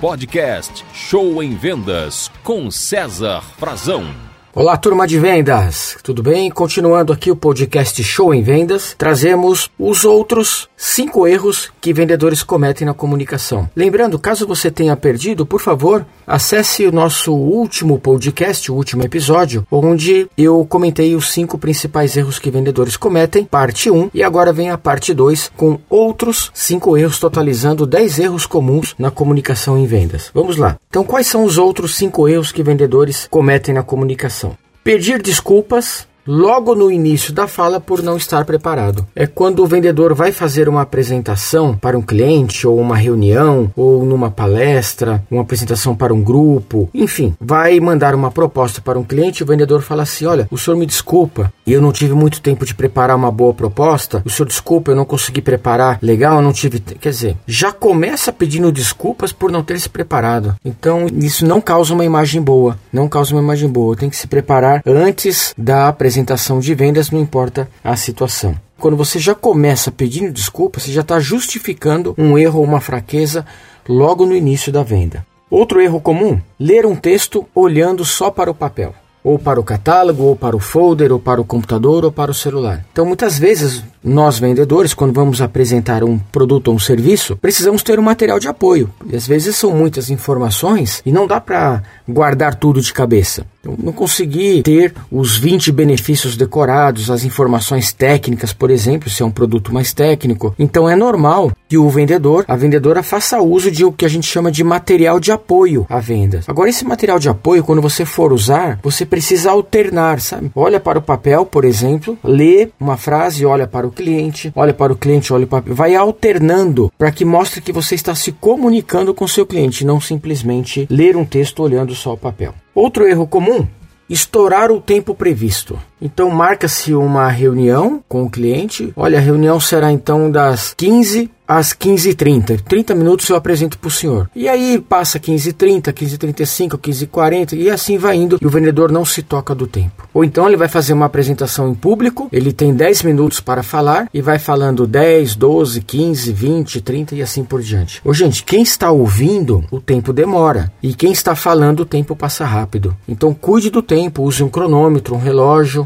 Podcast Show em Vendas com César Frazão. Olá, turma de vendas, tudo bem? Continuando aqui o podcast Show em Vendas, trazemos os outros cinco erros que vendedores cometem na comunicação. Lembrando, caso você tenha perdido, por favor, acesse o nosso último podcast, o último episódio, onde eu comentei os cinco principais erros que vendedores cometem, parte 1, e agora vem a parte 2 com outros cinco erros, totalizando 10 erros comuns na comunicação em vendas. Vamos lá. Então, quais são os outros cinco erros que vendedores cometem na comunicação? Pedir desculpas logo no início da fala por não estar preparado. É quando o vendedor vai fazer uma apresentação para um cliente ou uma reunião ou numa palestra, uma apresentação para um grupo, enfim, vai mandar uma proposta para um cliente, o vendedor fala assim: "Olha, o senhor me desculpa, eu não tive muito tempo de preparar uma boa proposta. O senhor desculpa, eu não consegui preparar legal, eu não tive, quer dizer, já começa pedindo desculpas por não ter se preparado. Então, isso não causa uma imagem boa, não causa uma imagem boa. Tem que se preparar antes da apresentação apresentação de vendas, não importa a situação. Quando você já começa pedindo desculpa, você já está justificando um erro ou uma fraqueza logo no início da venda. Outro erro comum: ler um texto olhando só para o papel ou para o catálogo, ou para o folder, ou para o computador, ou para o celular. Então, muitas vezes, nós vendedores, quando vamos apresentar um produto ou um serviço, precisamos ter um material de apoio. E às vezes são muitas informações e não dá para guardar tudo de cabeça. Eu não consegui ter os 20 benefícios decorados, as informações técnicas, por exemplo, se é um produto mais técnico. Então é normal que o vendedor, a vendedora faça uso de o que a gente chama de material de apoio à venda. Agora esse material de apoio, quando você for usar, você precisa alternar, sabe? Olha para o papel, por exemplo, lê uma frase, olha para o cliente, olha para o cliente, olha para vai alternando para que mostre que você está se comunicando com seu cliente, não simplesmente ler um texto olhando só o papel. Outro erro comum estourar o tempo previsto. Então marca-se uma reunião com o cliente. Olha, a reunião será então das 15 às 15h30. 30 minutos eu apresento para o senhor. E aí passa 15h30, 15h35, 15h40 e assim vai indo e o vendedor não se toca do tempo. Ou então ele vai fazer uma apresentação em público, ele tem 10 minutos para falar e vai falando 10, 12, 15, 20, 30 e assim por diante. Ô gente, quem está ouvindo, o tempo demora. E quem está falando, o tempo passa rápido. Então cuide do tempo, use um cronômetro, um relógio,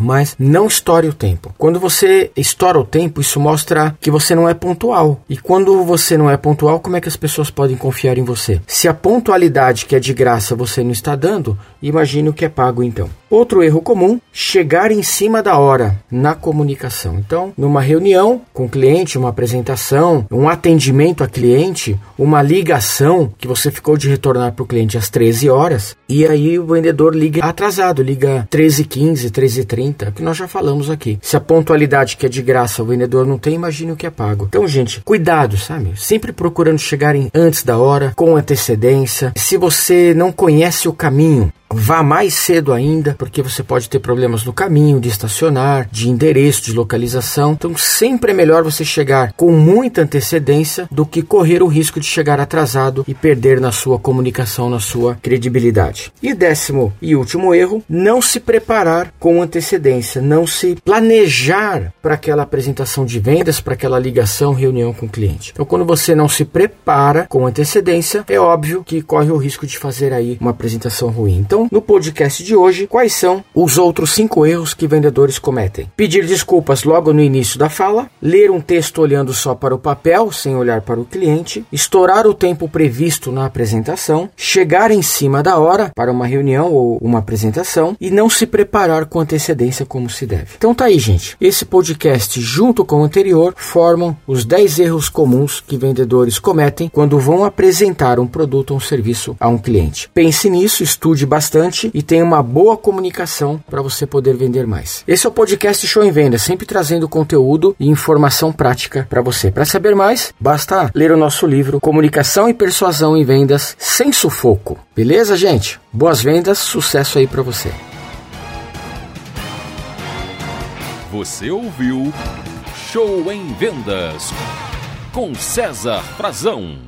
mas não estoure o tempo. Quando você estoura o tempo, isso mostra que você não é pontual. E quando você não é pontual, como é que as pessoas podem confiar em você? Se a pontualidade que é de graça você não está dando, imagine o que é pago então. Outro erro comum, chegar em cima da hora na comunicação. Então, numa reunião com o cliente, uma apresentação, um atendimento a cliente, uma ligação que você ficou de retornar para o cliente às 13 horas, e aí o vendedor liga atrasado, liga 13h15, 13h30, que nós já falamos aqui. Se a pontualidade que é de graça o vendedor não tem, imagine o que é pago. Então, gente, cuidado, sabe? Sempre procurando chegar em antes da hora, com antecedência. Se você não conhece o caminho, Vá mais cedo ainda, porque você pode ter problemas no caminho, de estacionar, de endereço, de localização. Então, sempre é melhor você chegar com muita antecedência do que correr o risco de chegar atrasado e perder na sua comunicação, na sua credibilidade. E décimo e último erro, não se preparar com antecedência, não se planejar para aquela apresentação de vendas, para aquela ligação, reunião com o cliente. Então, quando você não se prepara com antecedência, é óbvio que corre o risco de fazer aí uma apresentação ruim. Então, então, no podcast de hoje, quais são os outros cinco erros que vendedores cometem? Pedir desculpas logo no início da fala, ler um texto olhando só para o papel, sem olhar para o cliente, estourar o tempo previsto na apresentação, chegar em cima da hora para uma reunião ou uma apresentação e não se preparar com antecedência como se deve. Então tá aí, gente. Esse podcast, junto com o anterior, formam os 10 erros comuns que vendedores cometem quando vão apresentar um produto ou um serviço a um cliente. Pense nisso, estude bastante bastante e tenha uma boa comunicação para você poder vender mais. Esse é o podcast Show em Venda, sempre trazendo conteúdo e informação prática para você. Para saber mais, basta ler o nosso livro Comunicação e Persuasão em Vendas sem sufoco. Beleza, gente? Boas vendas, sucesso aí para você. Você ouviu Show em Vendas com César Frazão.